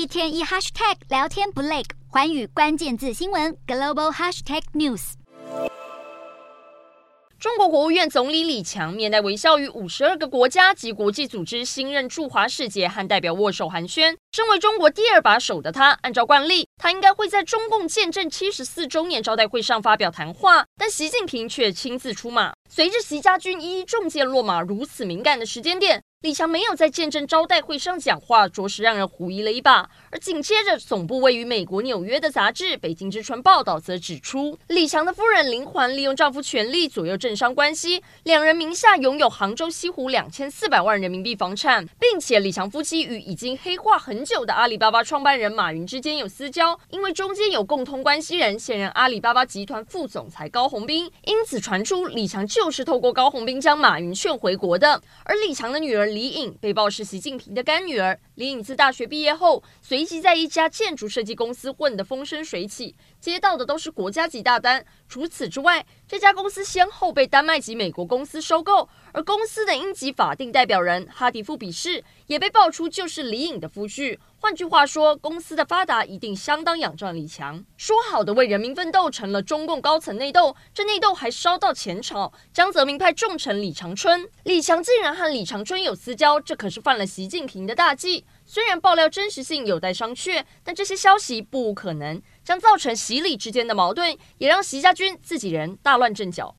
一天一 hashtag 聊天不累，环宇关键字新闻 global hashtag news。中国国务院总理李强面带微笑与五十二个国家及国际组织新任驻华使节和代表握手寒暄。身为中国第二把手的他，按照惯例，他应该会在中共建政七十四周年招待会上发表谈话，但习近平却亲自出马。随着习家军一一中箭落马，如此敏感的时间点。李强没有在见证招待会上讲话，着实让人狐疑了一把。而紧接着，总部位于美国纽约的杂志《北京之春》报道则指出，李强的夫人林环利用丈夫权力左右政商关系，两人名下拥有杭州西湖两千四百万人民币房产，并且李强夫妻与已经黑化很久的阿里巴巴创办人马云之间有私交，因为中间有共通关系人，现任阿里巴巴集团副总裁高红斌，因此传出李强就是透过高红斌将马云劝回国的。而李强的女儿。李颖被曝是习近平的干女儿。李颖自大学毕业后，随即在一家建筑设计公司混得风生水起，接到的都是国家级大单。除此之外，这家公司先后被丹麦及美国公司收购，而公司的英籍法定代表人哈迪夫比士也被爆出就是李颖的夫婿。换句话说，公司的发达一定相当仰仗李强。说好的为人民奋斗，成了中共高层内斗，这内斗还烧到前朝，江泽民派重臣李长春。李强竟然和李长春有私交，这可是犯了习近平的大忌。虽然爆料真实性有待商榷，但这些消息不无可能将造成习李之间的矛盾，也让习家军自己人大乱阵脚。